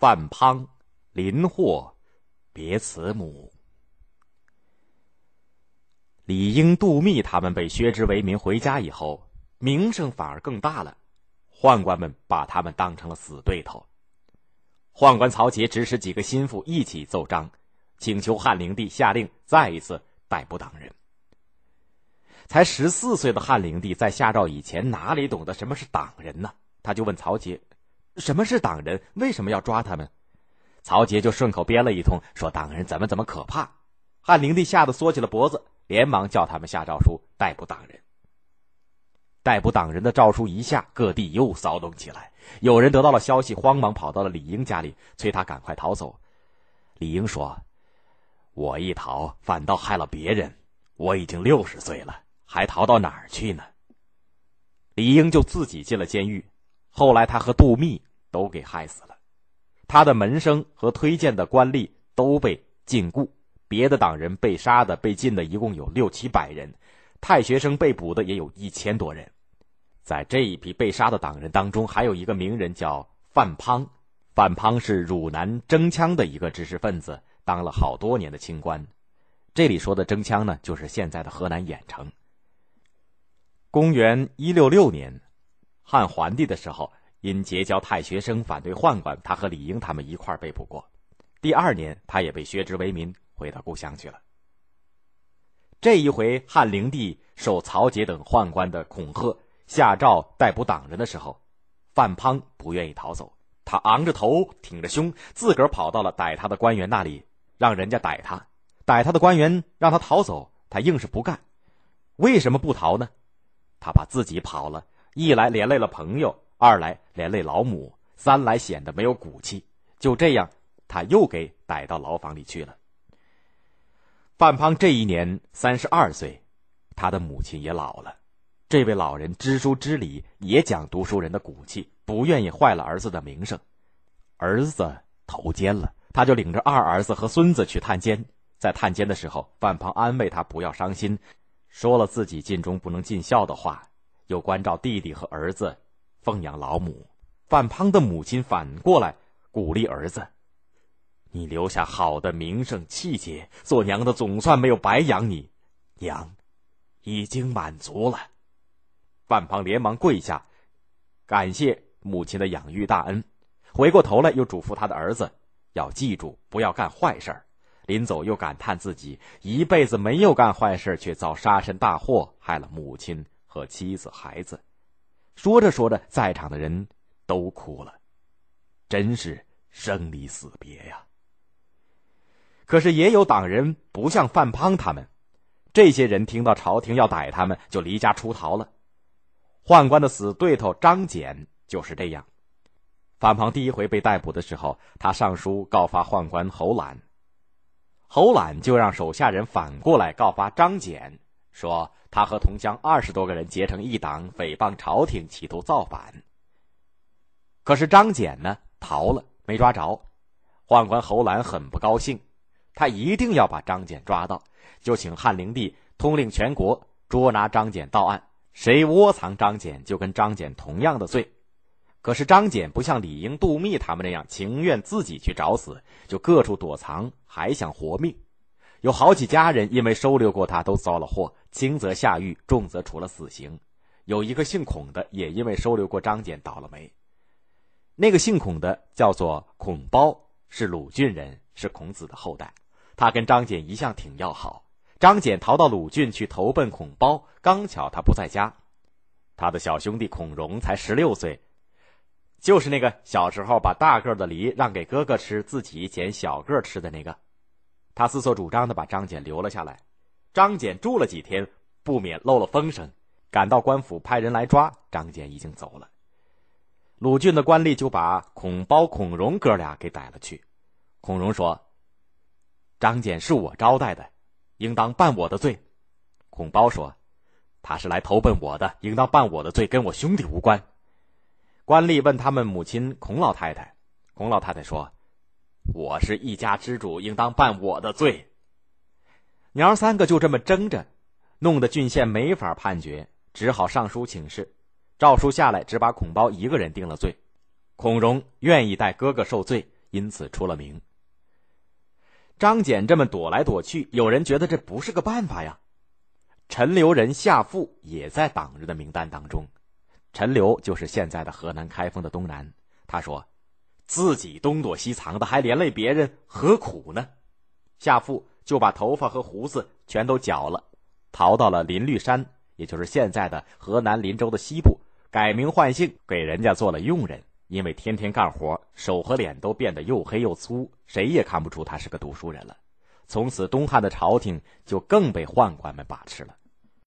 范滂、林霍别慈母。李英、杜密他们被削职为民回家以后，名声反而更大了。宦官们把他们当成了死对头。宦官曹节指使几个心腹一起奏章，请求汉灵帝下令再一次逮捕党人。才十四岁的汉灵帝在下诏以前哪里懂得什么是党人呢？他就问曹节：“什么是党人？为什么要抓他们？”曹杰就顺口编了一通，说党人怎么怎么可怕。汉灵帝吓得缩起了脖子，连忙叫他们下诏书逮捕党人。逮捕党人的诏书一下，各地又骚动起来。有人得到了消息，慌忙跑到了李英家里，催他赶快逃走。李英说：“我一逃，反倒害了别人。我已经六十岁了。”还逃到哪儿去呢？李英就自己进了监狱。后来他和杜密都给害死了，他的门生和推荐的官吏都被禁锢。别的党人被杀的、被禁的，一共有六七百人；太学生被捕的也有一千多人。在这一批被杀的党人当中，还有一个名人叫范滂。范滂是汝南征羌的一个知识分子，当了好多年的清官。这里说的征羌呢，就是现在的河南兖城。公元一六六年，汉桓帝的时候，因结交太学生反对宦官，他和李英他们一块被捕过。第二年，他也被削职为民，回到故乡去了。这一回，汉灵帝受曹节等宦官的恐吓，下诏逮捕党人的时候，范滂不愿意逃走，他昂着头，挺着胸，自个儿跑到了逮他的官员那里，让人家逮他。逮他的官员让他逃走，他硬是不干。为什么不逃呢？他怕自己跑了，一来连累了朋友，二来连累老母，三来显得没有骨气。就这样，他又给逮到牢房里去了。范滂这一年三十二岁，他的母亲也老了。这位老人知书知礼，也讲读书人的骨气，不愿意坏了儿子的名声。儿子投监了，他就领着二儿子和孙子去探监。在探监的时候，范滂安慰他不要伤心。说了自己尽忠不能尽孝的话，又关照弟弟和儿子，奉养老母。范滂的母亲反过来鼓励儿子：“你留下好的名声气节，做娘的总算没有白养你，娘已经满足了。”范滂连忙跪下，感谢母亲的养育大恩。回过头来又嘱咐他的儿子：“要记住，不要干坏事儿。”临走又感叹自己一辈子没有干坏事，却遭杀身大祸，害了母亲和妻子孩子。说着说着，在场的人都哭了，真是生离死别呀。可是也有党人不像范滂他们，这些人听到朝廷要逮他们，就离家出逃了。宦官的死对头张俭就是这样。范滂第一回被逮捕的时候，他上书告发宦官侯览。侯览就让手下人反过来告发张俭，说他和同乡二十多个人结成一党，诽谤朝廷，企图造反。可是张俭呢逃了，没抓着。宦官侯览很不高兴，他一定要把张俭抓到，就请汉灵帝通令全国捉拿张俭到案，谁窝藏张俭，就跟张俭同样的罪。可是张俭不像李英、杜密他们那样情愿自己去找死，就各处躲藏，还想活命。有好几家人因为收留过他，都遭了祸，轻则下狱，重则处了死刑。有一个姓孔的，也因为收留过张俭，倒了霉。那个姓孔的叫做孔褒，是鲁郡人，是孔子的后代。他跟张俭一向挺要好。张俭逃到鲁郡去投奔孔褒，刚巧他不在家。他的小兄弟孔融才十六岁。就是那个小时候把大个的梨让给哥哥吃，自己捡小个吃的那个，他自作主张的把张俭留了下来。张俭住了几天，不免漏了风声，赶到官府派人来抓张俭，已经走了。鲁郡的官吏就把孔包、孔融哥俩给逮了去。孔融说：“张俭是我招待的，应当办我的罪。”孔包说：“他是来投奔我的，应当办我的罪，跟我兄弟无关。”官吏问他们母亲孔老太太，孔老太太说：“我是一家之主，应当办我的罪。”娘三个就这么争着，弄得郡县没法判决，只好上书请示。诏书下来，只把孔包一个人定了罪。孔融愿意代哥哥受罪，因此出了名。张俭这么躲来躲去，有人觉得这不是个办法呀。陈留人夏富也在党人的名单当中。陈留就是现在的河南开封的东南。他说：“自己东躲西藏的，还连累别人，何苦呢？”夏父就把头发和胡子全都绞了，逃到了林绿山，也就是现在的河南林州的西部，改名换姓，给人家做了佣人。因为天天干活，手和脸都变得又黑又粗，谁也看不出他是个读书人了。从此，东汉的朝廷就更被宦官们把持了。